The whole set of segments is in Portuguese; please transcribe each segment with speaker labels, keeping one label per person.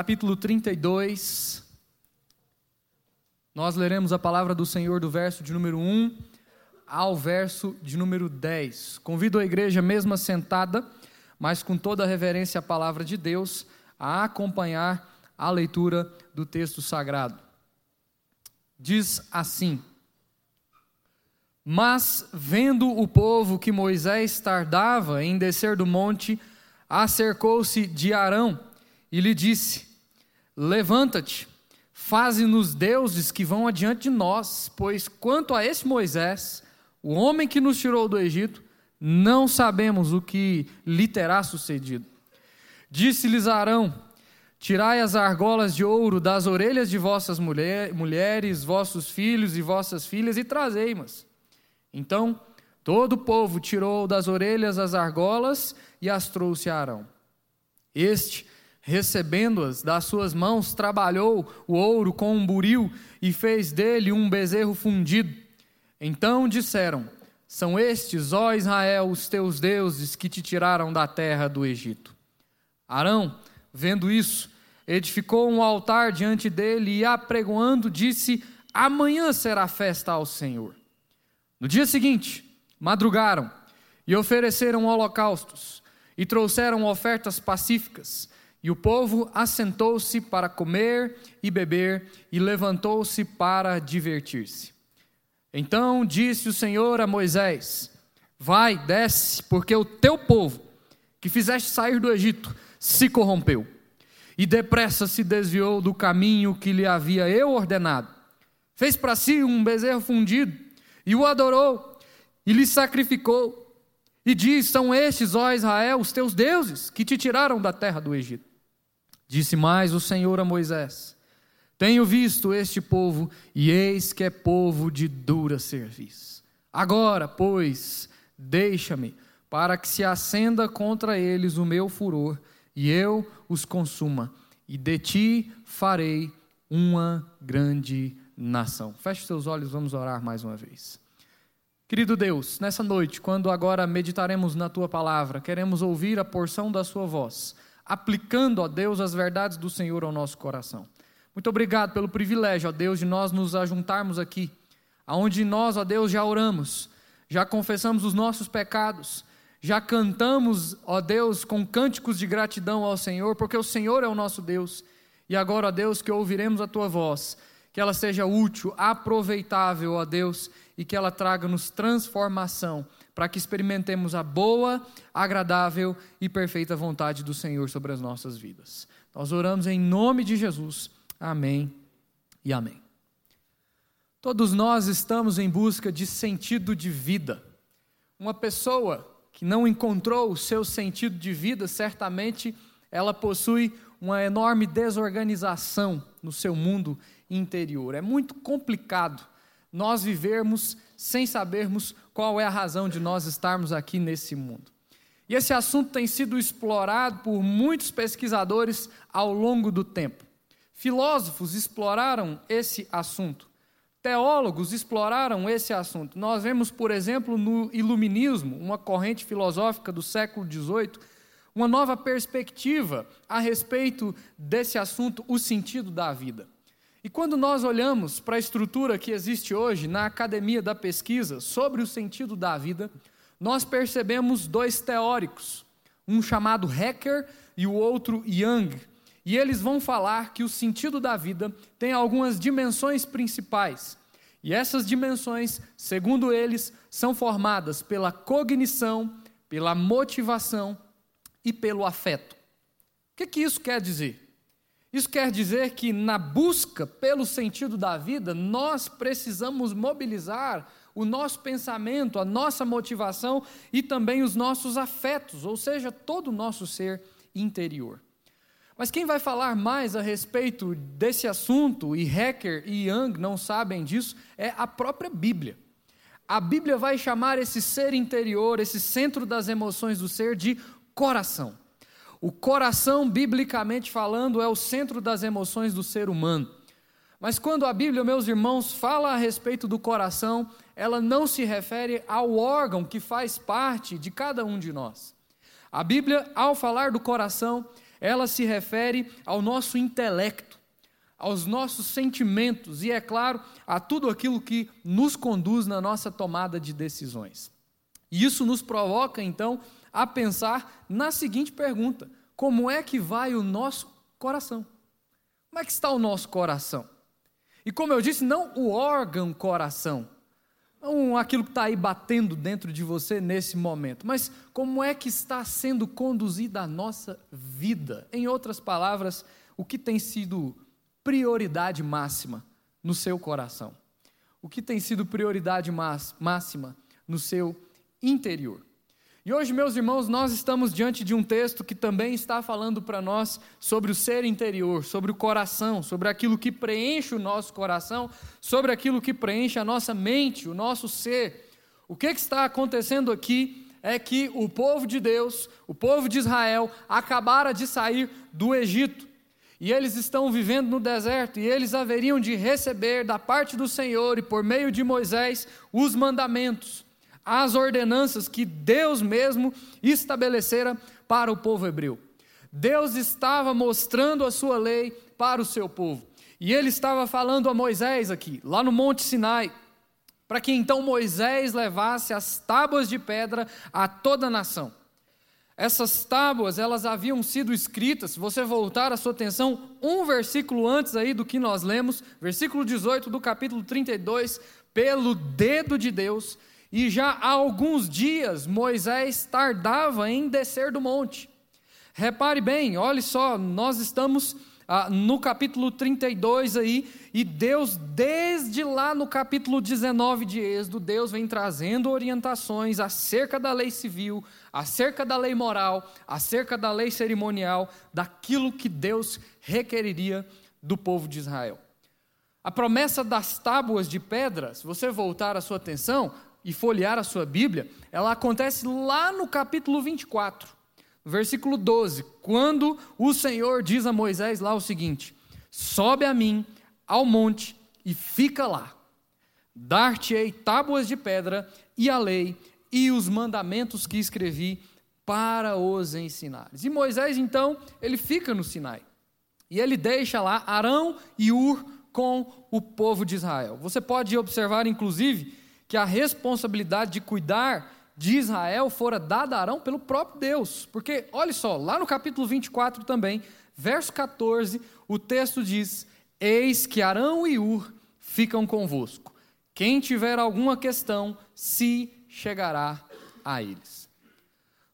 Speaker 1: capítulo 32. Nós leremos a palavra do Senhor do verso de número 1 ao verso de número 10. Convido a igreja, mesmo sentada, mas com toda a reverência à palavra de Deus, a acompanhar a leitura do texto sagrado. Diz assim: Mas, vendo o povo que Moisés tardava em descer do monte, acercou-se de Arão e lhe disse: Levanta-te, faze-nos deuses que vão adiante de nós, pois quanto a esse Moisés, o homem que nos tirou do Egito, não sabemos o que lhe terá sucedido. Disse-lhes Arão: Tirai as argolas de ouro das orelhas de vossas mulher, mulheres, vossos filhos e vossas filhas e trazei-mas. Então todo o povo tirou das orelhas as argolas e as trouxe a Arão. Este recebendo-as das suas mãos, trabalhou o ouro com um buril e fez dele um bezerro fundido. Então disseram: São estes, ó Israel, os teus deuses que te tiraram da terra do Egito. Arão, vendo isso, edificou um altar diante dele e, apregoando, disse: Amanhã será festa ao Senhor. No dia seguinte, madrugaram e ofereceram holocaustos e trouxeram ofertas pacíficas e o povo assentou-se para comer e beber e levantou-se para divertir-se. Então disse o Senhor a Moisés: Vai, desce, porque o teu povo, que fizeste sair do Egito, se corrompeu. E depressa se desviou do caminho que lhe havia eu ordenado. Fez para si um bezerro fundido e o adorou e lhe sacrificou. E diz: São estes, ó Israel, os teus deuses, que te tiraram da terra do Egito. Disse mais o Senhor a Moisés: Tenho visto este povo, e eis que é povo de dura serviço. Agora, pois, deixa-me, para que se acenda contra eles o meu furor, e eu os consuma, e de ti farei uma grande nação. Feche seus olhos, vamos orar mais uma vez. Querido Deus, nessa noite, quando agora meditaremos na tua palavra, queremos ouvir a porção da sua voz aplicando, ó Deus, as verdades do Senhor ao nosso coração. Muito obrigado pelo privilégio, ó Deus, de nós nos ajuntarmos aqui, aonde nós, ó Deus, já oramos, já confessamos os nossos pecados, já cantamos, ó Deus, com cânticos de gratidão ao Senhor, porque o Senhor é o nosso Deus. E agora, ó Deus, que ouviremos a tua voz, que ela seja útil, aproveitável, ó Deus, e que ela traga-nos transformação para que experimentemos a boa, agradável e perfeita vontade do Senhor sobre as nossas vidas. Nós oramos em nome de Jesus. Amém e amém. Todos nós estamos em busca de sentido de vida. Uma pessoa que não encontrou o seu sentido de vida, certamente ela possui uma enorme desorganização no seu mundo interior. É muito complicado nós vivermos sem sabermos qual é a razão de nós estarmos aqui nesse mundo. E esse assunto tem sido explorado por muitos pesquisadores ao longo do tempo. Filósofos exploraram esse assunto. Teólogos exploraram esse assunto. Nós vemos, por exemplo, no Iluminismo, uma corrente filosófica do século XVIII, uma nova perspectiva a respeito desse assunto, o sentido da vida. E quando nós olhamos para a estrutura que existe hoje na academia da pesquisa sobre o sentido da vida, nós percebemos dois teóricos, um chamado Hacker e o outro Young. E eles vão falar que o sentido da vida tem algumas dimensões principais. E essas dimensões, segundo eles, são formadas pela cognição, pela motivação e pelo afeto. O que, que isso quer dizer? Isso quer dizer que na busca pelo sentido da vida, nós precisamos mobilizar o nosso pensamento, a nossa motivação e também os nossos afetos, ou seja, todo o nosso ser interior. Mas quem vai falar mais a respeito desse assunto, e Hacker e Young não sabem disso, é a própria Bíblia. A Bíblia vai chamar esse ser interior, esse centro das emoções do ser, de coração. O coração, biblicamente falando, é o centro das emoções do ser humano. Mas quando a Bíblia, meus irmãos, fala a respeito do coração, ela não se refere ao órgão que faz parte de cada um de nós. A Bíblia, ao falar do coração, ela se refere ao nosso intelecto, aos nossos sentimentos e, é claro, a tudo aquilo que nos conduz na nossa tomada de decisões. E isso nos provoca, então, a pensar na seguinte pergunta: como é que vai o nosso coração? Como é que está o nosso coração? E como eu disse, não o órgão coração, não aquilo que está aí batendo dentro de você nesse momento, mas como é que está sendo conduzida a nossa vida? Em outras palavras, o que tem sido prioridade máxima no seu coração? O que tem sido prioridade máxima no seu interior? E hoje, meus irmãos, nós estamos diante de um texto que também está falando para nós sobre o ser interior, sobre o coração, sobre aquilo que preenche o nosso coração, sobre aquilo que preenche a nossa mente, o nosso ser. O que, que está acontecendo aqui é que o povo de Deus, o povo de Israel, acabara de sair do Egito. E eles estão vivendo no deserto, e eles haveriam de receber da parte do Senhor e por meio de Moisés os mandamentos as ordenanças que Deus mesmo estabelecera para o povo hebreu. Deus estava mostrando a sua lei para o seu povo. E ele estava falando a Moisés aqui, lá no Monte Sinai, para que então Moisés levasse as tábuas de pedra a toda a nação. Essas tábuas, elas haviam sido escritas, se você voltar a sua atenção um versículo antes aí do que nós lemos, versículo 18 do capítulo 32, pelo dedo de Deus, e já há alguns dias Moisés tardava em descer do monte. Repare bem, olhe só, nós estamos ah, no capítulo 32 aí, e Deus, desde lá no capítulo 19 de Êxodo, Deus vem trazendo orientações acerca da lei civil, acerca da lei moral, acerca da lei cerimonial, daquilo que Deus requeriria do povo de Israel. A promessa das tábuas de pedra, se você voltar a sua atenção, e folhear a sua Bíblia, ela acontece lá no capítulo 24, versículo 12, quando o Senhor diz a Moisés lá o seguinte: Sobe a mim ao monte e fica lá. Dar-te-ei tábuas de pedra e a lei e os mandamentos que escrevi para os ensinares. E Moisés, então, ele fica no Sinai. E ele deixa lá Arão e Ur com o povo de Israel. Você pode observar, inclusive, que a responsabilidade de cuidar de Israel fora dada a Arão pelo próprio Deus. Porque, olha só, lá no capítulo 24 também, verso 14, o texto diz: Eis que Arão e Ur ficam convosco. Quem tiver alguma questão, se chegará a eles.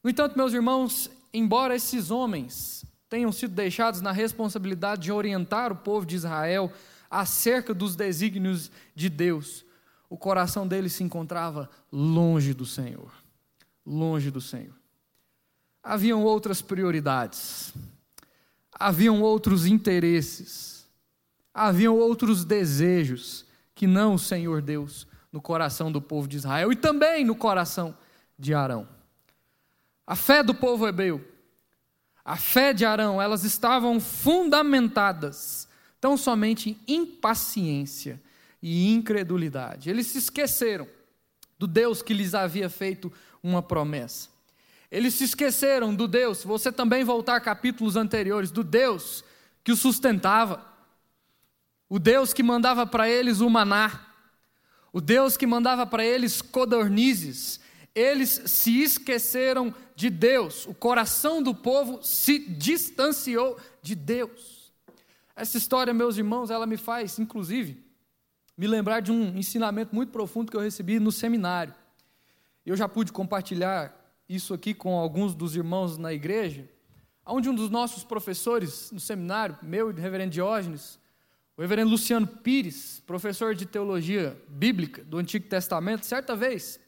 Speaker 1: No entanto, meus irmãos, embora esses homens tenham sido deixados na responsabilidade de orientar o povo de Israel acerca dos desígnios de Deus, o coração dele se encontrava longe do Senhor. Longe do Senhor. Haviam outras prioridades, haviam outros interesses, haviam outros desejos que não o Senhor Deus no coração do povo de Israel e também no coração de Arão. A fé do povo hebreu, a fé de Arão, elas estavam fundamentadas tão somente em paciência e incredulidade. Eles se esqueceram do Deus que lhes havia feito uma promessa. Eles se esqueceram do Deus, se você também voltar capítulos anteriores, do Deus que os sustentava, o Deus que mandava para eles o maná, o Deus que mandava para eles codornizes. Eles se esqueceram de Deus, o coração do povo se distanciou de Deus. Essa história, meus irmãos, ela me faz, inclusive, me lembrar de um ensinamento muito profundo que eu recebi no seminário. Eu já pude compartilhar isso aqui com alguns dos irmãos na igreja, onde um dos nossos professores no seminário, meu e do reverendo Diógenes, o reverendo Luciano Pires, professor de teologia bíblica do Antigo Testamento, certa vez,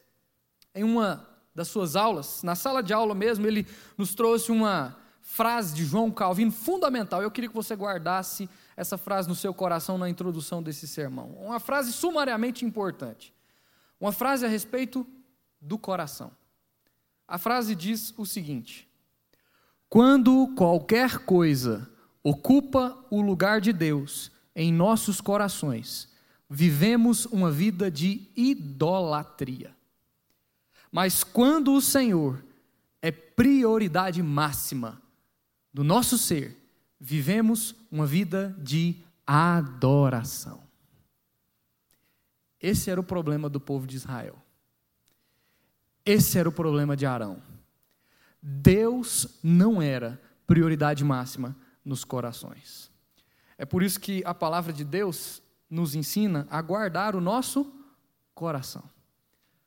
Speaker 1: em uma das suas aulas, na sala de aula mesmo, ele nos trouxe uma frase de João Calvino fundamental. Eu queria que você guardasse essa frase no seu coração na introdução desse sermão. Uma frase sumariamente importante. Uma frase a respeito do coração. A frase diz o seguinte: Quando qualquer coisa ocupa o lugar de Deus em nossos corações, vivemos uma vida de idolatria. Mas quando o Senhor é prioridade máxima, do nosso ser, vivemos uma vida de adoração. Esse era o problema do povo de Israel. Esse era o problema de Arão. Deus não era prioridade máxima nos corações. É por isso que a palavra de Deus nos ensina a guardar o nosso coração.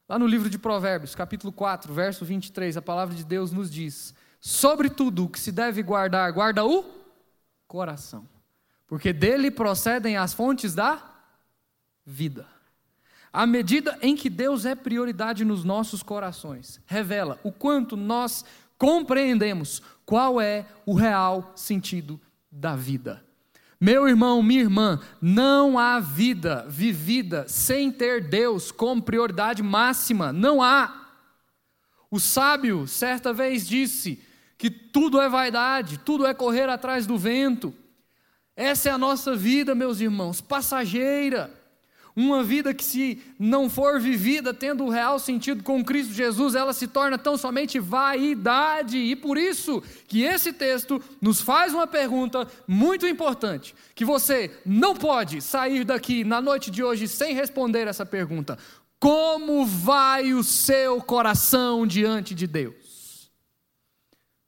Speaker 1: Lá no livro de Provérbios, capítulo 4, verso 23, a palavra de Deus nos diz: Sobre tudo o que se deve guardar, guarda o coração, porque dele procedem as fontes da vida. À medida em que Deus é prioridade nos nossos corações, revela o quanto nós compreendemos qual é o real sentido da vida. Meu irmão, minha irmã, não há vida vivida sem ter Deus como prioridade máxima. Não há. O sábio, certa vez, disse que tudo é vaidade, tudo é correr atrás do vento. Essa é a nossa vida, meus irmãos, passageira. Uma vida que, se não for vivida tendo o real sentido com Cristo Jesus, ela se torna tão somente vaidade. E por isso que esse texto nos faz uma pergunta muito importante, que você não pode sair daqui na noite de hoje sem responder essa pergunta: Como vai o seu coração diante de Deus?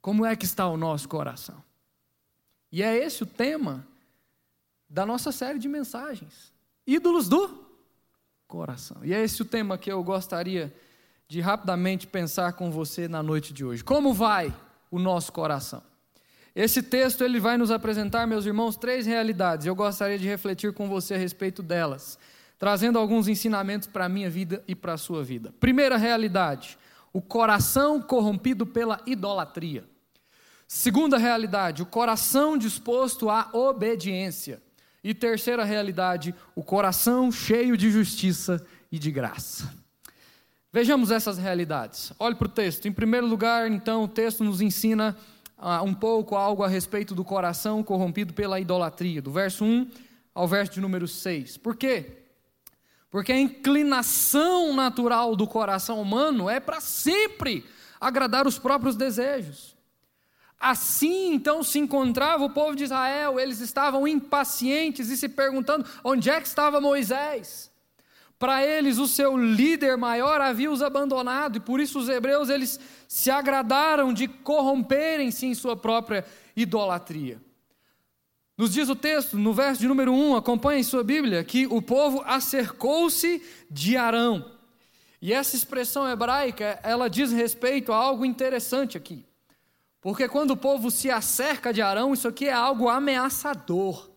Speaker 1: Como é que está o nosso coração? E é esse o tema da nossa série de mensagens ídolos do coração. E é esse o tema que eu gostaria de rapidamente pensar com você na noite de hoje. Como vai o nosso coração? Esse texto ele vai nos apresentar, meus irmãos, três realidades. Eu gostaria de refletir com você a respeito delas, trazendo alguns ensinamentos para a minha vida e para a sua vida. Primeira realidade: o coração corrompido pela idolatria. Segunda realidade: o coração disposto à obediência. E terceira realidade, o coração cheio de justiça e de graça. Vejamos essas realidades. Olhe para o texto. Em primeiro lugar, então, o texto nos ensina uh, um pouco algo a respeito do coração corrompido pela idolatria, do verso 1 ao verso de número 6. Por quê? Porque a inclinação natural do coração humano é para sempre agradar os próprios desejos. Assim então se encontrava o povo de Israel, eles estavam impacientes e se perguntando onde é que estava Moisés. Para eles, o seu líder maior havia os abandonado, e por isso os hebreus eles se agradaram de corromperem-se em sua própria idolatria. Nos diz o texto, no verso de número 1, acompanhe sua Bíblia, que o povo acercou-se de Arão. E essa expressão hebraica, ela diz respeito a algo interessante aqui. Porque quando o povo se acerca de Arão, isso aqui é algo ameaçador.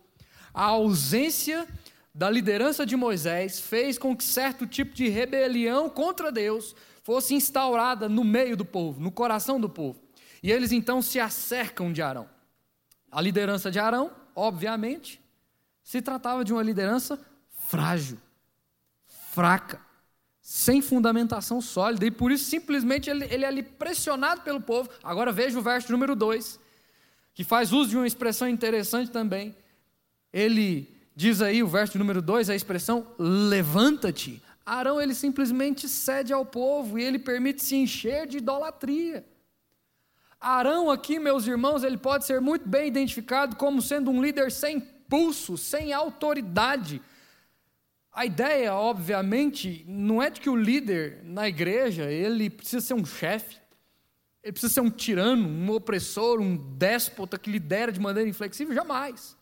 Speaker 1: A ausência da liderança de Moisés fez com que certo tipo de rebelião contra Deus fosse instaurada no meio do povo, no coração do povo. E eles então se acercam de Arão. A liderança de Arão, obviamente, se tratava de uma liderança frágil, fraca sem fundamentação sólida, e por isso simplesmente ele, ele é ali pressionado pelo povo. Agora veja o verso número 2, que faz uso de uma expressão interessante também. Ele diz aí, o verso número 2, a expressão levanta-te. Arão ele simplesmente cede ao povo e ele permite se encher de idolatria. Arão aqui, meus irmãos, ele pode ser muito bem identificado como sendo um líder sem pulso, sem autoridade, a ideia, obviamente, não é de que o líder na igreja, ele precisa ser um chefe, ele precisa ser um tirano, um opressor, um déspota que lidera de maneira inflexível, jamais.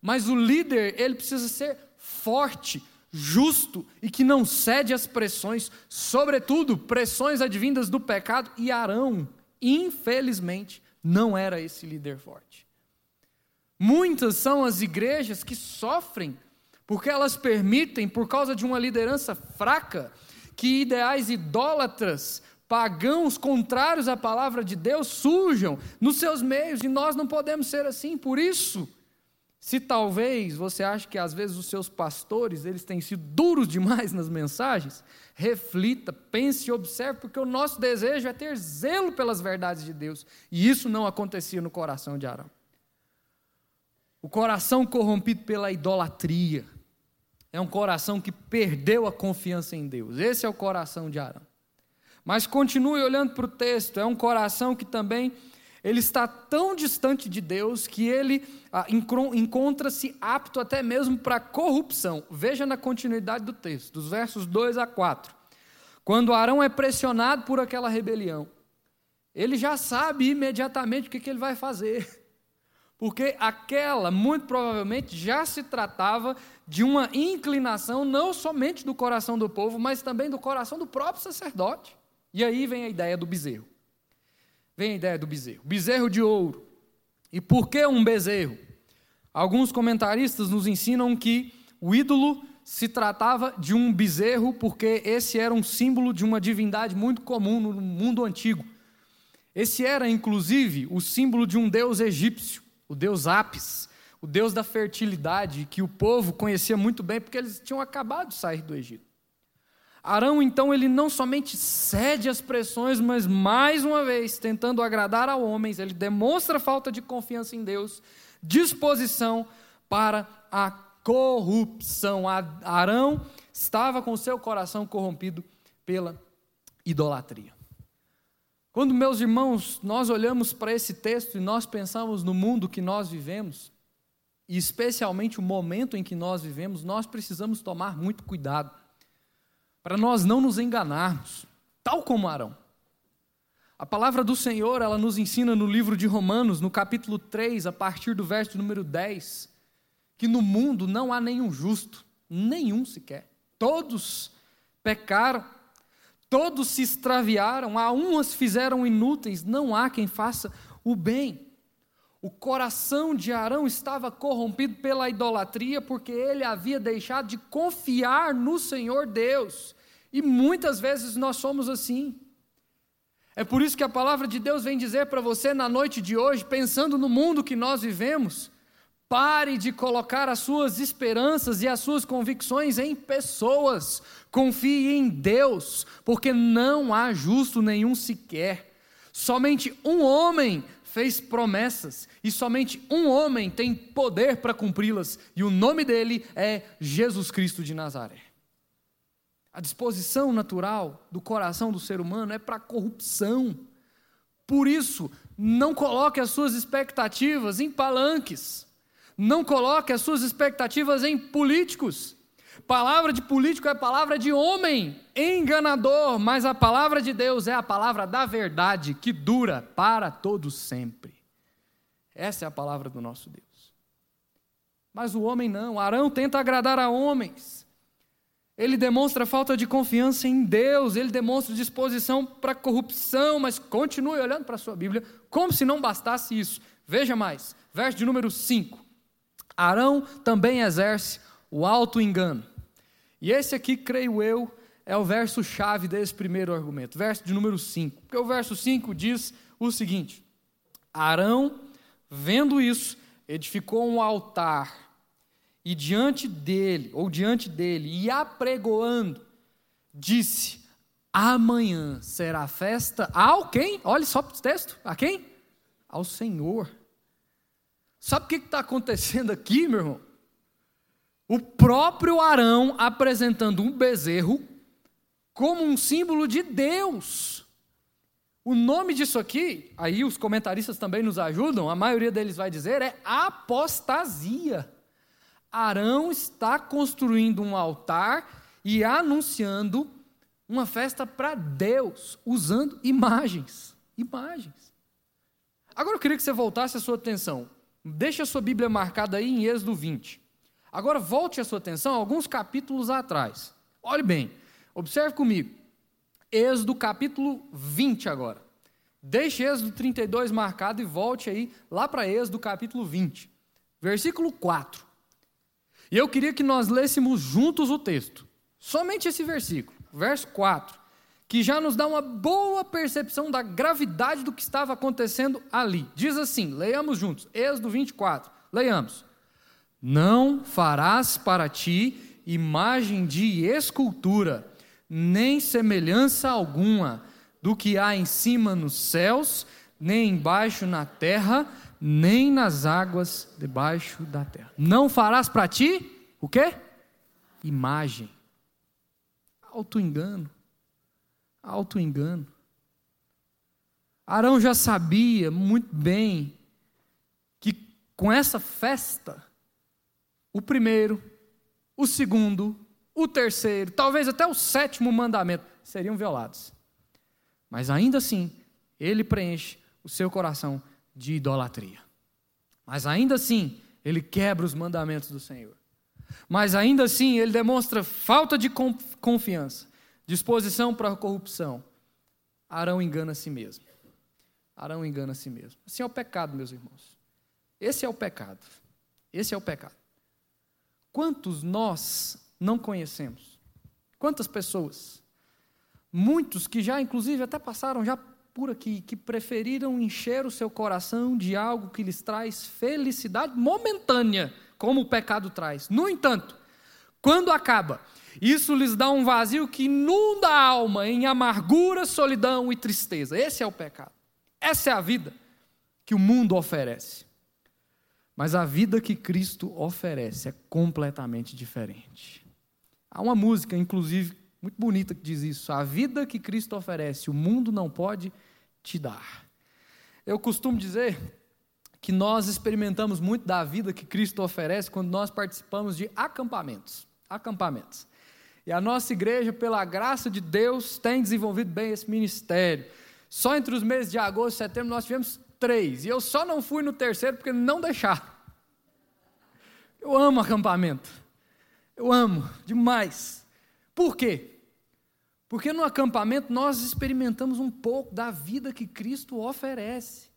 Speaker 1: Mas o líder, ele precisa ser forte, justo e que não cede às pressões, sobretudo pressões advindas do pecado, e Arão, infelizmente, não era esse líder forte. Muitas são as igrejas que sofrem porque elas permitem, por causa de uma liderança fraca, que ideais idólatras, pagãos contrários à palavra de Deus surjam nos seus meios, e nós não podemos ser assim. Por isso, se talvez você ache que às vezes os seus pastores, eles têm sido duros demais nas mensagens, reflita, pense e observe, porque o nosso desejo é ter zelo pelas verdades de Deus, e isso não acontecia no coração de Arão. O coração corrompido pela idolatria, é um coração que perdeu a confiança em Deus. Esse é o coração de Arão. Mas continue olhando para o texto, é um coração que também ele está tão distante de Deus que ele ah, encontra-se apto até mesmo para corrupção. Veja na continuidade do texto, dos versos 2 a 4. Quando Arão é pressionado por aquela rebelião, ele já sabe imediatamente o que, que ele vai fazer. Porque aquela, muito provavelmente, já se tratava de uma inclinação não somente do coração do povo, mas também do coração do próprio sacerdote. E aí vem a ideia do bezerro. Vem a ideia do bezerro. Bezerro de ouro. E por que um bezerro? Alguns comentaristas nos ensinam que o ídolo se tratava de um bezerro porque esse era um símbolo de uma divindade muito comum no mundo antigo. Esse era, inclusive, o símbolo de um deus egípcio, o deus Apis, o deus da fertilidade, que o povo conhecia muito bem porque eles tinham acabado de sair do Egito. Arão, então, ele não somente cede às pressões, mas mais uma vez, tentando agradar a homens, ele demonstra falta de confiança em Deus, disposição para a corrupção. Arão estava com seu coração corrompido pela idolatria. Quando, meus irmãos, nós olhamos para esse texto e nós pensamos no mundo que nós vivemos, e especialmente o momento em que nós vivemos, nós precisamos tomar muito cuidado para nós não nos enganarmos, tal como Arão. A palavra do Senhor, ela nos ensina no livro de Romanos, no capítulo 3, a partir do verso número 10, que no mundo não há nenhum justo, nenhum sequer. Todos pecaram Todos se extraviaram, a fizeram inúteis, não há quem faça o bem. O coração de Arão estava corrompido pela idolatria, porque ele havia deixado de confiar no Senhor Deus. E muitas vezes nós somos assim. É por isso que a palavra de Deus vem dizer para você na noite de hoje, pensando no mundo que nós vivemos, Pare de colocar as suas esperanças e as suas convicções em pessoas. Confie em Deus, porque não há justo nenhum sequer. Somente um homem fez promessas e somente um homem tem poder para cumpri-las, e o nome dele é Jesus Cristo de Nazaré. A disposição natural do coração do ser humano é para corrupção. Por isso, não coloque as suas expectativas em palanques. Não coloque as suas expectativas em políticos. Palavra de político é palavra de homem, enganador, mas a palavra de Deus é a palavra da verdade, que dura para todos sempre. Essa é a palavra do nosso Deus. Mas o homem não. Arão tenta agradar a homens. Ele demonstra falta de confiança em Deus, ele demonstra disposição para corrupção, mas continue olhando para a sua Bíblia, como se não bastasse isso. Veja mais, verso de número 5. Arão também exerce o alto engano. E esse aqui, creio eu, é o verso chave desse primeiro argumento, verso de número 5. Porque o verso 5 diz o seguinte: Arão, vendo isso, edificou um altar e diante dele, ou diante dele, e apregoando, disse: Amanhã será festa ao quem? Olha só para o texto, a quem? Ao Senhor. Sabe o que está acontecendo aqui, meu irmão? O próprio Arão apresentando um bezerro como um símbolo de Deus. O nome disso aqui, aí os comentaristas também nos ajudam, a maioria deles vai dizer, é apostasia. Arão está construindo um altar e anunciando uma festa para Deus, usando imagens. Imagens. Agora eu queria que você voltasse a sua atenção Deixe a sua Bíblia marcada aí em Êxodo 20. Agora volte a sua atenção a alguns capítulos atrás. Olhe bem, observe comigo. Êxodo capítulo 20 agora. Deixe Êxodo 32 marcado e volte aí lá para Êxodo capítulo 20, versículo 4. E eu queria que nós lêssemos juntos o texto. Somente esse versículo, verso 4 que já nos dá uma boa percepção da gravidade do que estava acontecendo ali. Diz assim: leiamos juntos, Êxodo 24, leiamos. Não farás para ti imagem de escultura, nem semelhança alguma do que há em cima nos céus, nem embaixo na terra, nem nas águas debaixo da terra. Não farás para ti o quê? Imagem. Auto engano auto-engano. Arão já sabia muito bem que com essa festa, o primeiro, o segundo, o terceiro, talvez até o sétimo mandamento seriam violados. Mas ainda assim, ele preenche o seu coração de idolatria. Mas ainda assim, ele quebra os mandamentos do Senhor. Mas ainda assim, ele demonstra falta de confiança, disposição para a corrupção. Arão engana a si mesmo. Arão engana a si mesmo. Assim é o pecado, meus irmãos. Esse é o pecado. Esse é o pecado. Quantos nós não conhecemos? Quantas pessoas? Muitos que já, inclusive, até passaram já por aqui, que preferiram encher o seu coração de algo que lhes traz felicidade momentânea, como o pecado traz. No entanto, quando acaba, isso lhes dá um vazio que inunda a alma em amargura, solidão e tristeza. Esse é o pecado. Essa é a vida que o mundo oferece. Mas a vida que Cristo oferece é completamente diferente. Há uma música, inclusive, muito bonita que diz isso. A vida que Cristo oferece, o mundo não pode te dar. Eu costumo dizer que nós experimentamos muito da vida que Cristo oferece quando nós participamos de acampamentos. Acampamentos. E a nossa igreja, pela graça de Deus, tem desenvolvido bem esse ministério. Só entre os meses de agosto e setembro nós tivemos três. E eu só não fui no terceiro porque não deixaram. Eu amo acampamento. Eu amo demais. Por quê? Porque no acampamento nós experimentamos um pouco da vida que Cristo oferece.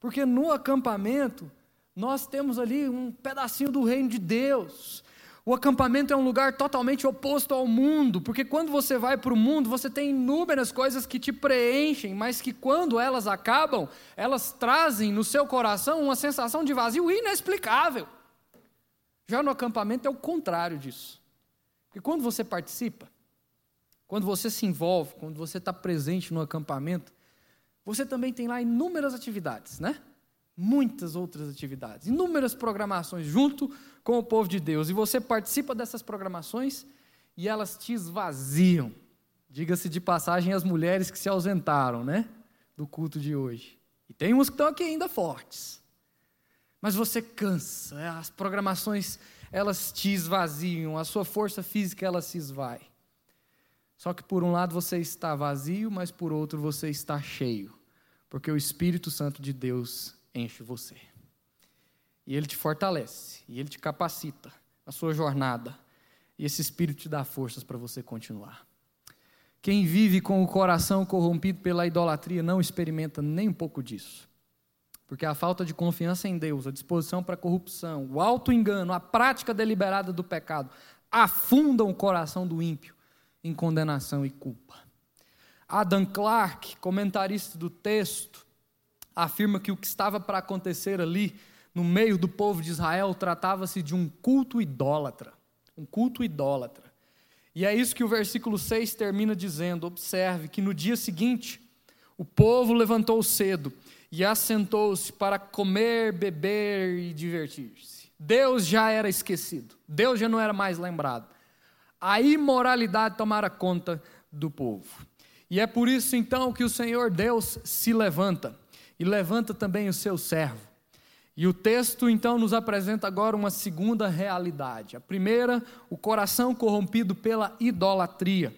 Speaker 1: Porque no acampamento nós temos ali um pedacinho do reino de Deus. O acampamento é um lugar totalmente oposto ao mundo, porque quando você vai para o mundo, você tem inúmeras coisas que te preenchem, mas que quando elas acabam, elas trazem no seu coração uma sensação de vazio inexplicável. Já no acampamento é o contrário disso. Porque quando você participa, quando você se envolve, quando você está presente no acampamento, você também tem lá inúmeras atividades, né? Muitas outras atividades, inúmeras programações junto com o povo de Deus. E você participa dessas programações e elas te esvaziam. Diga-se de passagem as mulheres que se ausentaram, né? Do culto de hoje. E tem uns que estão aqui ainda fortes. Mas você cansa, né? as programações elas te esvaziam, a sua força física ela se esvai. Só que por um lado você está vazio, mas por outro você está cheio, porque o Espírito Santo de Deus enche você. E ele te fortalece, e ele te capacita na sua jornada, e esse Espírito te dá forças para você continuar. Quem vive com o coração corrompido pela idolatria não experimenta nem um pouco disso. Porque a falta de confiança em Deus, a disposição para a corrupção, o auto-engano, a prática deliberada do pecado afundam o coração do ímpio em condenação e culpa. Adam Clarke, comentarista do texto, afirma que o que estava para acontecer ali, no meio do povo de Israel, tratava-se de um culto idólatra. Um culto idólatra. E é isso que o versículo 6 termina dizendo. Observe que no dia seguinte, o povo levantou cedo e assentou-se para comer, beber e divertir-se. Deus já era esquecido, Deus já não era mais lembrado a imoralidade tomara conta do povo. E é por isso então que o Senhor Deus se levanta e levanta também o seu servo. E o texto então nos apresenta agora uma segunda realidade. A primeira, o coração corrompido pela idolatria.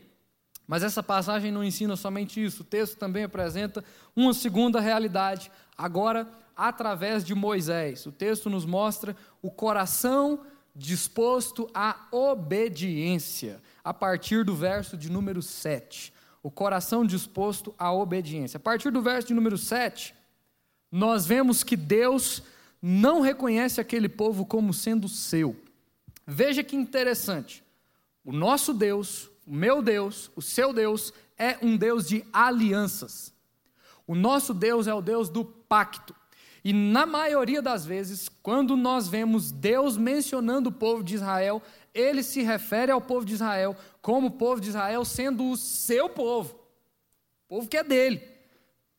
Speaker 1: Mas essa passagem não ensina somente isso, o texto também apresenta uma segunda realidade, agora através de Moisés. O texto nos mostra o coração disposto à obediência, a partir do verso de número 7. O coração disposto à obediência. A partir do verso de número 7, nós vemos que Deus não reconhece aquele povo como sendo seu. Veja que interessante. O nosso Deus, o meu Deus, o seu Deus, é um Deus de alianças. O nosso Deus é o Deus do pacto. E na maioria das vezes, quando nós vemos Deus mencionando o povo de Israel, ele se refere ao povo de Israel como o povo de Israel sendo o seu povo, o povo que é dele,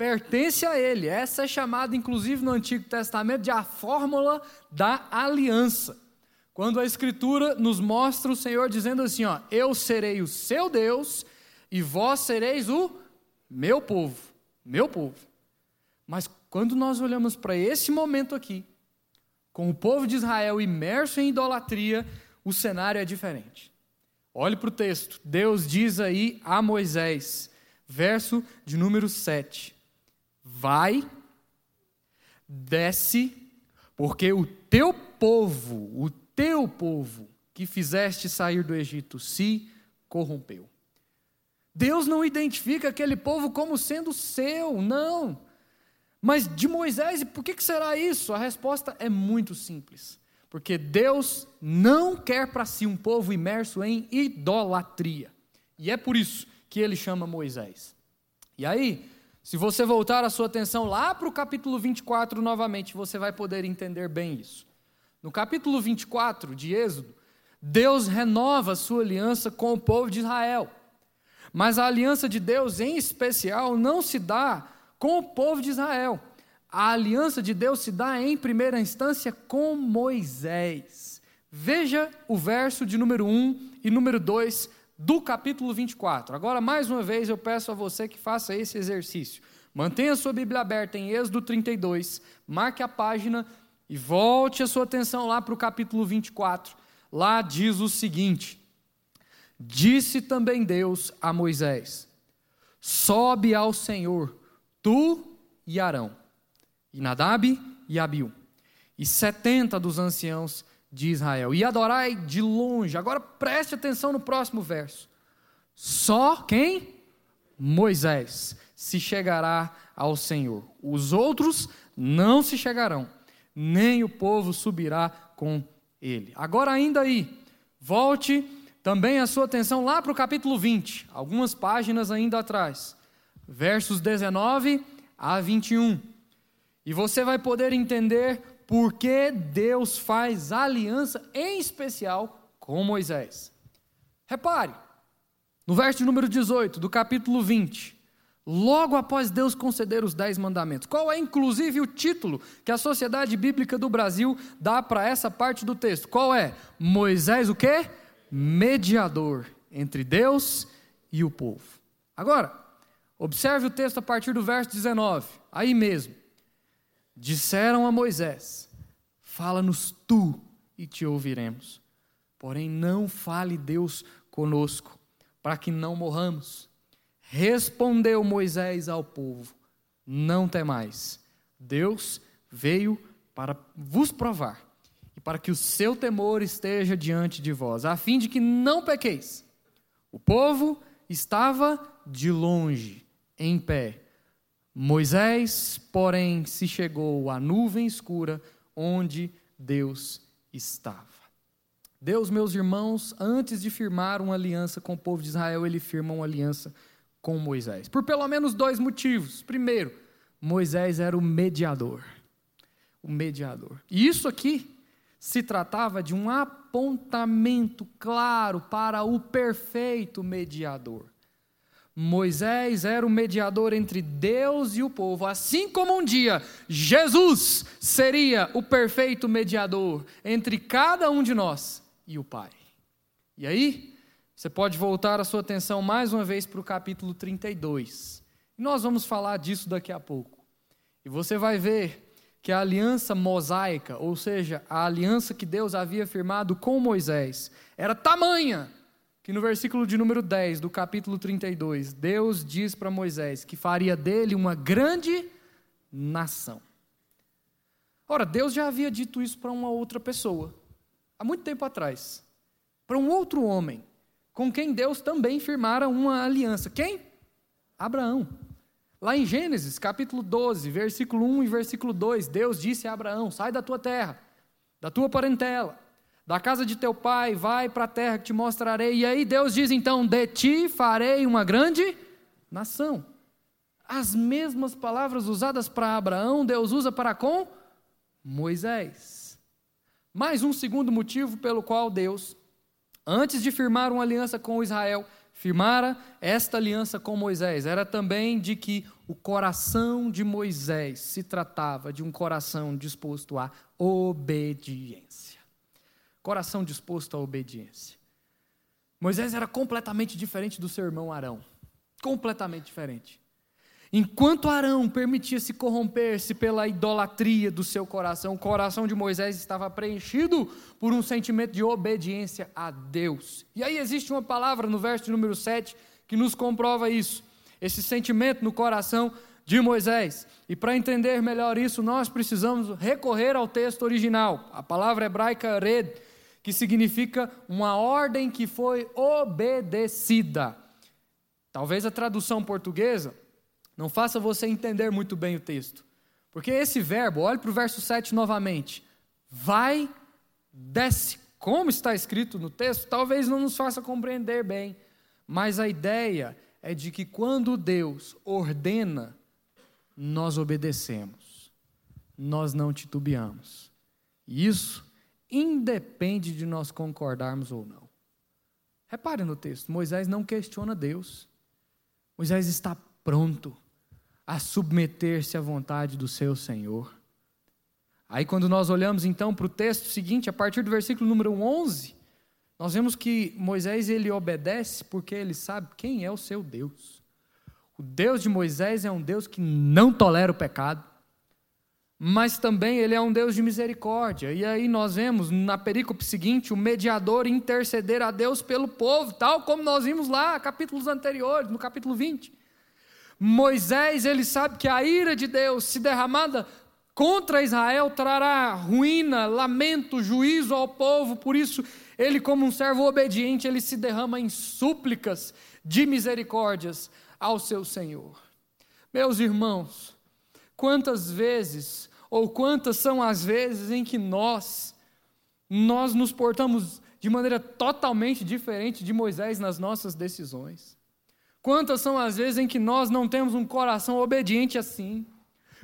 Speaker 1: pertence a ele. Essa é chamada, inclusive no Antigo Testamento, de a fórmula da aliança. Quando a Escritura nos mostra o Senhor dizendo assim: ó, Eu serei o seu Deus e vós sereis o meu povo, meu povo. Mas quando nós olhamos para esse momento aqui, com o povo de Israel imerso em idolatria, o cenário é diferente. Olhe para o texto. Deus diz aí a Moisés, verso de número 7. Vai, desce, porque o teu povo, o teu povo que fizeste sair do Egito se corrompeu. Deus não identifica aquele povo como sendo seu, não. Mas de Moisés, por que será isso? A resposta é muito simples. Porque Deus não quer para si um povo imerso em idolatria. E é por isso que ele chama Moisés. E aí, se você voltar a sua atenção lá para o capítulo 24 novamente, você vai poder entender bem isso. No capítulo 24 de Êxodo, Deus renova a sua aliança com o povo de Israel. Mas a aliança de Deus, em especial, não se dá com o povo de Israel a aliança de Deus se dá em primeira instância com Moisés. Veja o verso de número 1 e número 2 do capítulo 24. Agora, mais uma vez, eu peço a você que faça esse exercício. Mantenha sua Bíblia aberta em Êxodo 32, marque a página e volte a sua atenção lá para o capítulo 24. Lá diz o seguinte: Disse também Deus a Moisés: Sobe ao Senhor, tu e Arão e Nadab e Abiú, e setenta dos anciãos de Israel, e adorai de longe. Agora preste atenção no próximo verso. Só quem? Moisés se chegará ao Senhor. Os outros não se chegarão, nem o povo subirá com ele. Agora, ainda aí, volte também a sua atenção lá para o capítulo 20, algumas páginas ainda atrás, versos 19 a 21. E você vai poder entender por que Deus faz aliança, em especial com Moisés. Repare, no verso número 18 do capítulo 20, logo após Deus conceder os dez mandamentos, qual é inclusive o título que a Sociedade Bíblica do Brasil dá para essa parte do texto? Qual é? Moisés o quê? Mediador entre Deus e o povo. Agora, observe o texto a partir do verso 19, aí mesmo. Disseram a Moisés: Fala-nos tu e te ouviremos. Porém, não fale Deus conosco, para que não morramos. Respondeu Moisés ao povo: Não temais. Deus veio para vos provar e para que o seu temor esteja diante de vós, a fim de que não pequeis. O povo estava de longe, em pé, Moisés, porém, se chegou à nuvem escura onde Deus estava. Deus, meus irmãos, antes de firmar uma aliança com o povo de Israel, ele firma uma aliança com Moisés. Por pelo menos dois motivos. Primeiro, Moisés era o mediador. O mediador. E isso aqui se tratava de um apontamento claro para o perfeito mediador. Moisés era o mediador entre Deus e o povo, assim como um dia Jesus seria o perfeito mediador entre cada um de nós e o Pai. E aí, você pode voltar a sua atenção mais uma vez para o capítulo 32. E nós vamos falar disso daqui a pouco. E você vai ver que a aliança mosaica, ou seja, a aliança que Deus havia firmado com Moisés, era tamanha que no versículo de número 10 do capítulo 32, Deus diz para Moisés que faria dele uma grande nação. Ora, Deus já havia dito isso para uma outra pessoa, há muito tempo atrás, para um outro homem, com quem Deus também firmara uma aliança. Quem? Abraão. Lá em Gênesis, capítulo 12, versículo 1 e versículo 2, Deus disse a Abraão: Sai da tua terra, da tua parentela da casa de teu pai, vai para a terra que te mostrarei. E aí Deus diz então: De ti farei uma grande nação. As mesmas palavras usadas para Abraão, Deus usa para com Moisés. Mais um segundo motivo pelo qual Deus, antes de firmar uma aliança com Israel, firmara esta aliança com Moisés, era também de que o coração de Moisés se tratava de um coração disposto à obediência coração disposto à obediência. Moisés era completamente diferente do seu irmão Arão. Completamente diferente. Enquanto Arão permitia-se corromper-se pela idolatria do seu coração, o coração de Moisés estava preenchido por um sentimento de obediência a Deus. E aí existe uma palavra no verso número 7 que nos comprova isso, esse sentimento no coração de Moisés. E para entender melhor isso, nós precisamos recorrer ao texto original, a palavra hebraica red, que significa uma ordem que foi obedecida. Talvez a tradução portuguesa não faça você entender muito bem o texto. Porque esse verbo, olhe para o verso 7 novamente. Vai, desce. Como está escrito no texto, talvez não nos faça compreender bem. Mas a ideia é de que quando Deus ordena, nós obedecemos. Nós não titubeamos. E isso independe de nós concordarmos ou não. Repare no texto: Moisés não questiona Deus. Moisés está pronto a submeter-se à vontade do seu Senhor. Aí, quando nós olhamos então para o texto seguinte, a partir do versículo número 11, nós vemos que Moisés ele obedece porque ele sabe quem é o seu Deus. O Deus de Moisés é um Deus que não tolera o pecado, mas também ele é um Deus de misericórdia. E aí nós vemos na perícope seguinte o mediador interceder a Deus pelo povo, tal como nós vimos lá, capítulos anteriores, no capítulo 20. Moisés, ele sabe que a ira de Deus, se derramada contra Israel, trará ruína, lamento, juízo ao povo, por isso ele, como um servo obediente, ele se derrama em súplicas de misericórdias ao seu Senhor. Meus irmãos, quantas vezes, ou quantas são as vezes em que nós, nós nos portamos de maneira totalmente diferente de Moisés nas nossas decisões. Quantas são as vezes em que nós não temos um coração obediente assim?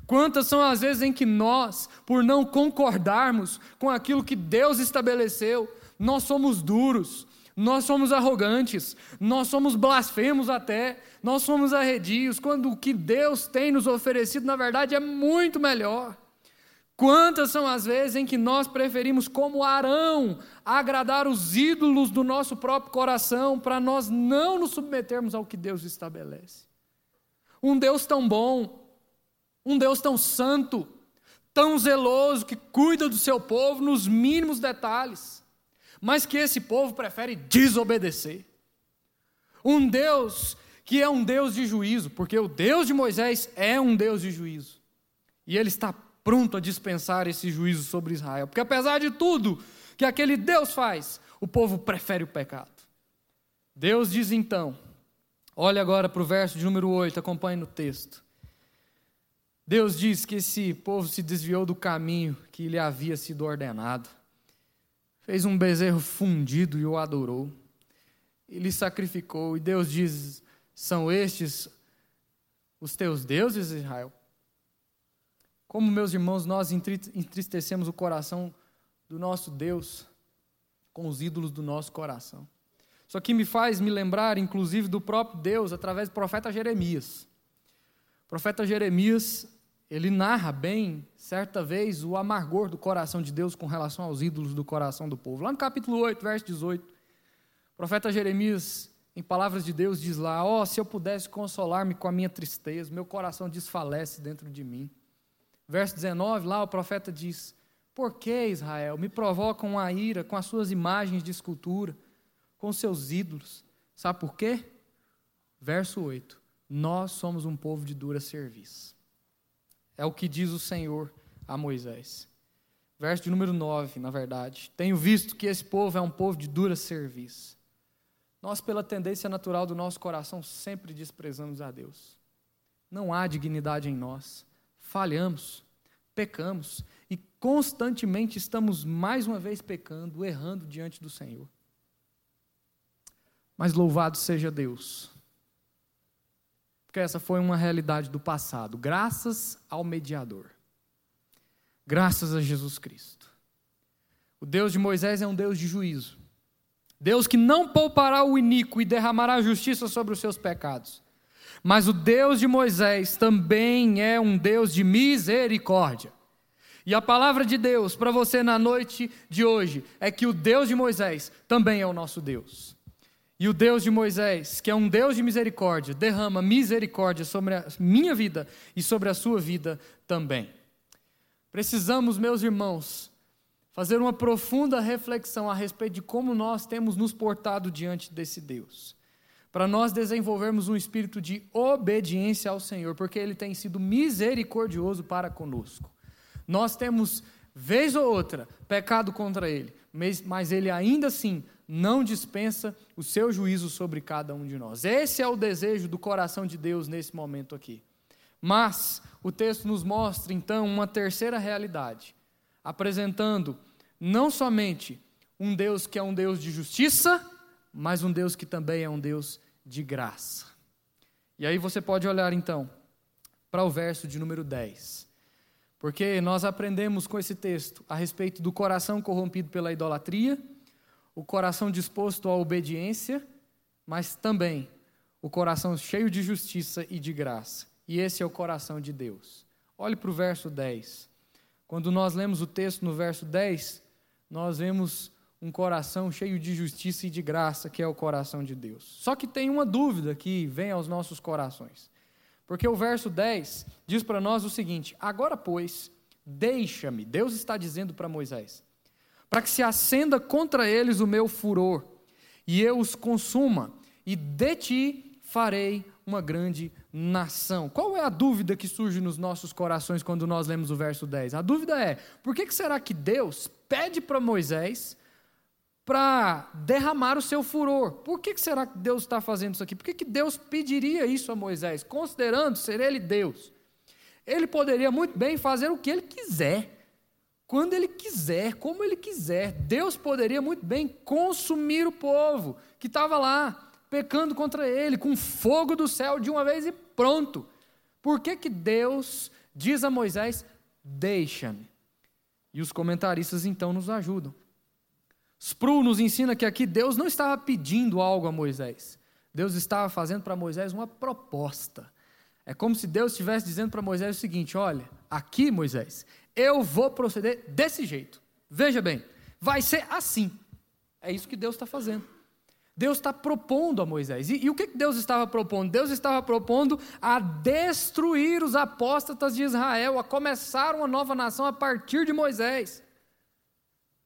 Speaker 1: Quantas são as vezes em que nós, por não concordarmos com aquilo que Deus estabeleceu, nós somos duros, nós somos arrogantes, nós somos blasfemos até, nós somos arredios, quando o que Deus tem nos oferecido, na verdade, é muito melhor. Quantas são as vezes em que nós preferimos, como Arão, agradar os ídolos do nosso próprio coração para nós não nos submetermos ao que Deus estabelece? Um Deus tão bom, um Deus tão santo, tão zeloso, que cuida do seu povo nos mínimos detalhes, mas que esse povo prefere desobedecer. Um Deus que é um Deus de juízo, porque o Deus de Moisés é um Deus de juízo, e ele está pronto a dispensar esse juízo sobre Israel. Porque apesar de tudo que aquele Deus faz, o povo prefere o pecado. Deus diz então, olhe agora para o verso de número 8, acompanhe no texto. Deus diz que esse povo se desviou do caminho que lhe havia sido ordenado. Fez um bezerro fundido e o adorou. Ele sacrificou. E Deus diz: São estes os teus deuses, Israel? Como, meus irmãos, nós entristecemos o coração do nosso Deus com os ídolos do nosso coração. Isso aqui me faz me lembrar, inclusive, do próprio Deus através do profeta Jeremias. O profeta Jeremias, ele narra bem, certa vez, o amargor do coração de Deus com relação aos ídolos do coração do povo. Lá no capítulo 8, verso 18, o profeta Jeremias, em palavras de Deus, diz lá: Ó, oh, se eu pudesse consolar-me com a minha tristeza, meu coração desfalece dentro de mim. Verso 19, lá o profeta diz: Por que, Israel, me provocam a ira com as suas imagens de escultura, com seus ídolos? Sabe por quê? Verso 8: Nós somos um povo de dura serviço. É o que diz o Senhor a Moisés. Verso de número 9, na verdade. Tenho visto que esse povo é um povo de dura serviço. Nós, pela tendência natural do nosso coração, sempre desprezamos a Deus. Não há dignidade em nós falhamos, pecamos e constantemente estamos mais uma vez pecando, errando diante do Senhor. Mas louvado seja Deus, porque essa foi uma realidade do passado, graças ao mediador, graças a Jesus Cristo. O Deus de Moisés é um Deus de juízo, Deus que não poupará o iníquo e derramará justiça sobre os seus pecados. Mas o Deus de Moisés também é um Deus de misericórdia. E a palavra de Deus para você na noite de hoje é que o Deus de Moisés também é o nosso Deus. E o Deus de Moisés, que é um Deus de misericórdia, derrama misericórdia sobre a minha vida e sobre a sua vida também. Precisamos, meus irmãos, fazer uma profunda reflexão a respeito de como nós temos nos portado diante desse Deus. Para nós desenvolvermos um espírito de obediência ao Senhor, porque Ele tem sido misericordioso para conosco. Nós temos, vez ou outra, pecado contra Ele, mas Ele ainda assim não dispensa o seu juízo sobre cada um de nós. Esse é o desejo do coração de Deus nesse momento aqui. Mas o texto nos mostra então uma terceira realidade, apresentando não somente um Deus que é um Deus de justiça, mas um Deus que também é um Deus de graça. E aí você pode olhar então para o verso de número 10. Porque nós aprendemos com esse texto a respeito do coração corrompido pela idolatria, o coração disposto à obediência, mas também o coração cheio de justiça e de graça. E esse é o coração de Deus. Olhe para o verso 10. Quando nós lemos o texto no verso 10, nós vemos um coração cheio de justiça e de graça, que é o coração de Deus. Só que tem uma dúvida que vem aos nossos corações. Porque o verso 10 diz para nós o seguinte: Agora, pois, deixa-me, Deus está dizendo para Moisés, para que se acenda contra eles o meu furor, e eu os consuma, e de ti farei uma grande nação. Qual é a dúvida que surge nos nossos corações quando nós lemos o verso 10? A dúvida é: por que será que Deus pede para Moisés para derramar o seu furor? Por que será que Deus está fazendo isso aqui? Por que, que Deus pediria isso a Moisés, considerando ser ele Deus? Ele poderia muito bem fazer o que ele quiser, quando ele quiser, como ele quiser. Deus poderia muito bem consumir o povo que estava lá pecando contra ele, com fogo do céu de uma vez e pronto. Por que, que Deus diz a Moisés: Deixa-me? E os comentaristas então nos ajudam. Spru nos ensina que aqui Deus não estava pedindo algo a Moisés. Deus estava fazendo para Moisés uma proposta. É como se Deus estivesse dizendo para Moisés o seguinte: olha, aqui, Moisés, eu vou proceder desse jeito. Veja bem, vai ser assim. É isso que Deus está fazendo. Deus está propondo a Moisés. E, e, o que Deus estava propondo? Deus estava propondo a destruir os apóstatas de Israel, a começar uma nova nação a partir de Moisés.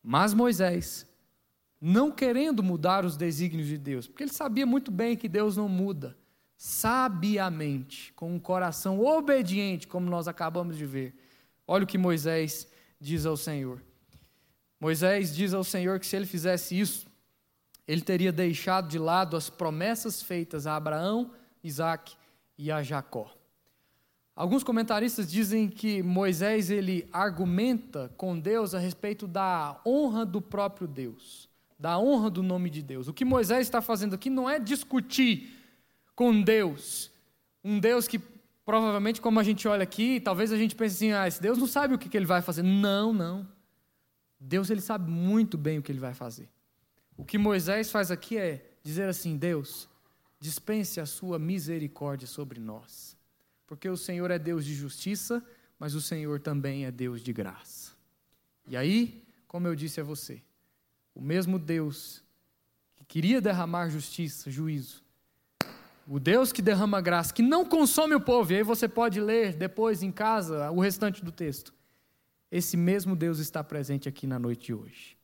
Speaker 1: Mas Moisés, não querendo mudar os desígnios de Deus, porque ele sabia muito bem que Deus não muda, sabiamente, com um coração obediente, como nós acabamos de ver. Olha o que Moisés diz ao Senhor. Moisés diz ao Senhor que se ele fizesse isso, ele teria deixado de lado as promessas feitas a Abraão, Isaac e a Jacó. Alguns comentaristas dizem que Moisés ele argumenta com Deus a respeito da honra do próprio Deus, da honra do nome de Deus. O que Moisés está fazendo aqui não é discutir com Deus, um Deus que provavelmente, como a gente olha aqui, talvez a gente pense assim: ah, esse Deus não sabe o que ele vai fazer. Não, não. Deus ele sabe muito bem o que ele vai fazer. O que Moisés faz aqui é dizer assim: Deus, dispense a sua misericórdia sobre nós. Porque o Senhor é Deus de justiça, mas o Senhor também é Deus de graça. E aí, como eu disse a você, o mesmo Deus que queria derramar justiça, juízo, o Deus que derrama graça, que não consome o povo, e aí você pode ler depois em casa o restante do texto. Esse mesmo Deus está presente aqui na noite de hoje.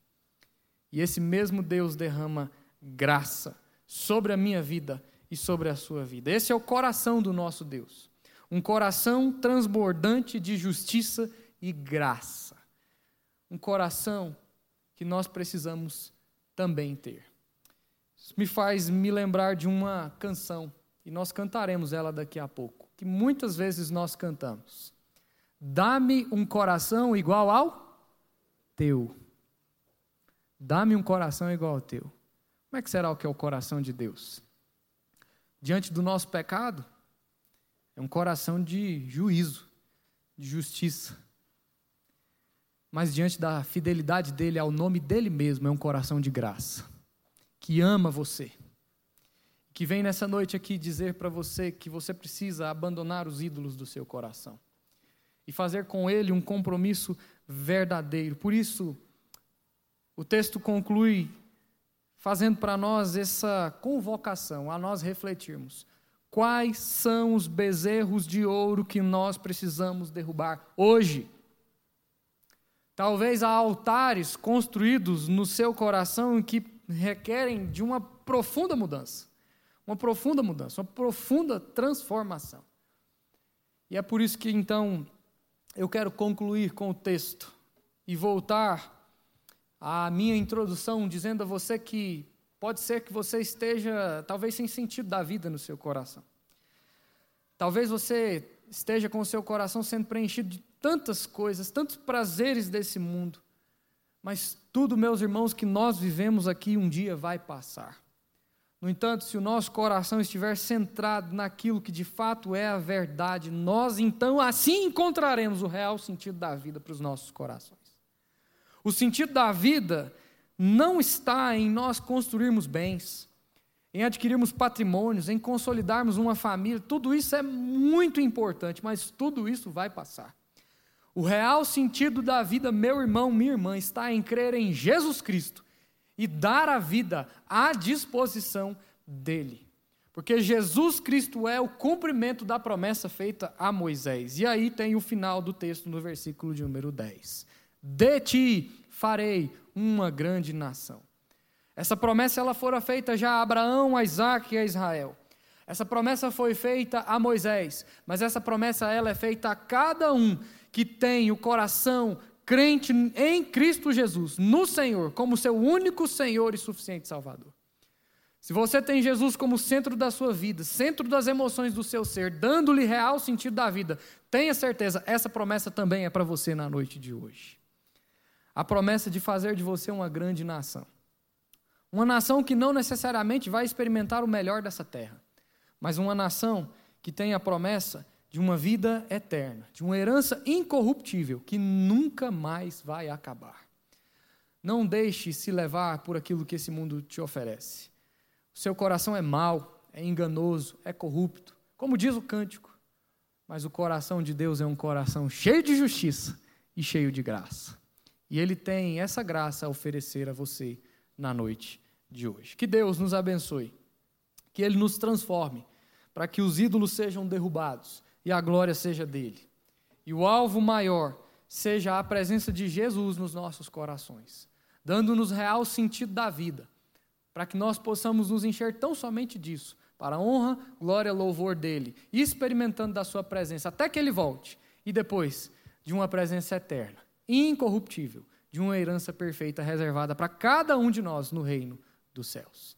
Speaker 1: E esse mesmo Deus derrama graça sobre a minha vida e sobre a sua vida. Esse é o coração do nosso Deus. Um coração transbordante de justiça e graça. Um coração que nós precisamos também ter. Isso me faz me lembrar de uma canção, e nós cantaremos ela daqui a pouco, que muitas vezes nós cantamos. Dá-me um coração igual ao teu. Dá-me um coração igual ao teu. Como é que será o que é o coração de Deus? Diante do nosso pecado, é um coração de juízo, de justiça. Mas diante da fidelidade dele ao nome dele mesmo, é um coração de graça, que ama você. Que vem nessa noite aqui dizer para você que você precisa abandonar os ídolos do seu coração e fazer com ele um compromisso verdadeiro. Por isso, o texto conclui fazendo para nós essa convocação a nós refletirmos. Quais são os bezerros de ouro que nós precisamos derrubar hoje? Talvez há altares construídos no seu coração que requerem de uma profunda mudança. Uma profunda mudança, uma profunda transformação. E é por isso que então eu quero concluir com o texto e voltar à minha introdução dizendo a você que pode ser que você esteja talvez sem sentido da vida no seu coração. Talvez você esteja com o seu coração sendo preenchido de tantas coisas, tantos prazeres desse mundo. Mas tudo, meus irmãos, que nós vivemos aqui um dia vai passar. No entanto, se o nosso coração estiver centrado naquilo que de fato é a verdade, nós então assim encontraremos o real sentido da vida para os nossos corações. O sentido da vida não está em nós construirmos bens, em adquirirmos patrimônios, em consolidarmos uma família. Tudo isso é muito importante, mas tudo isso vai passar. O real sentido da vida, meu irmão, minha irmã, está em crer em Jesus Cristo e dar a vida à disposição dele. Porque Jesus Cristo é o cumprimento da promessa feita a Moisés. E aí tem o final do texto no versículo de número 10. De ti farei uma grande nação. Essa promessa ela fora feita já a Abraão, a Isaac e a Israel. Essa promessa foi feita a Moisés, mas essa promessa ela é feita a cada um que tem o coração crente em Cristo Jesus, no Senhor, como seu único Senhor e suficiente Salvador. Se você tem Jesus como centro da sua vida, centro das emoções do seu ser, dando-lhe real sentido da vida, tenha certeza, essa promessa também é para você na noite de hoje. A promessa de fazer de você uma grande nação. Uma nação que não necessariamente vai experimentar o melhor dessa terra, mas uma nação que tem a promessa de uma vida eterna, de uma herança incorruptível que nunca mais vai acabar. Não deixe se levar por aquilo que esse mundo te oferece. O seu coração é mau, é enganoso, é corrupto, como diz o cântico. Mas o coração de Deus é um coração cheio de justiça e cheio de graça. E Ele tem essa graça a oferecer a você na noite de hoje. Que Deus nos abençoe, que Ele nos transforme, para que os ídolos sejam derrubados e a glória seja dele. E o alvo maior seja a presença de Jesus nos nossos corações, dando-nos real sentido da vida, para que nós possamos nos encher tão somente disso, para a honra, glória louvor dele, experimentando da sua presença até que ele volte, e depois de uma presença eterna, incorruptível, de uma herança perfeita reservada para cada um de nós no reino dos céus.